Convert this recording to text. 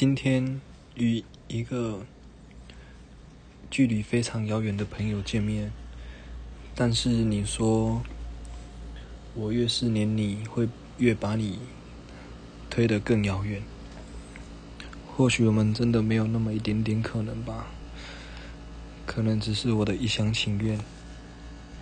今天与一个距离非常遥远的朋友见面，但是你说我越是黏你，会越把你推得更遥远。或许我们真的没有那么一点点可能吧，可能只是我的一厢情愿。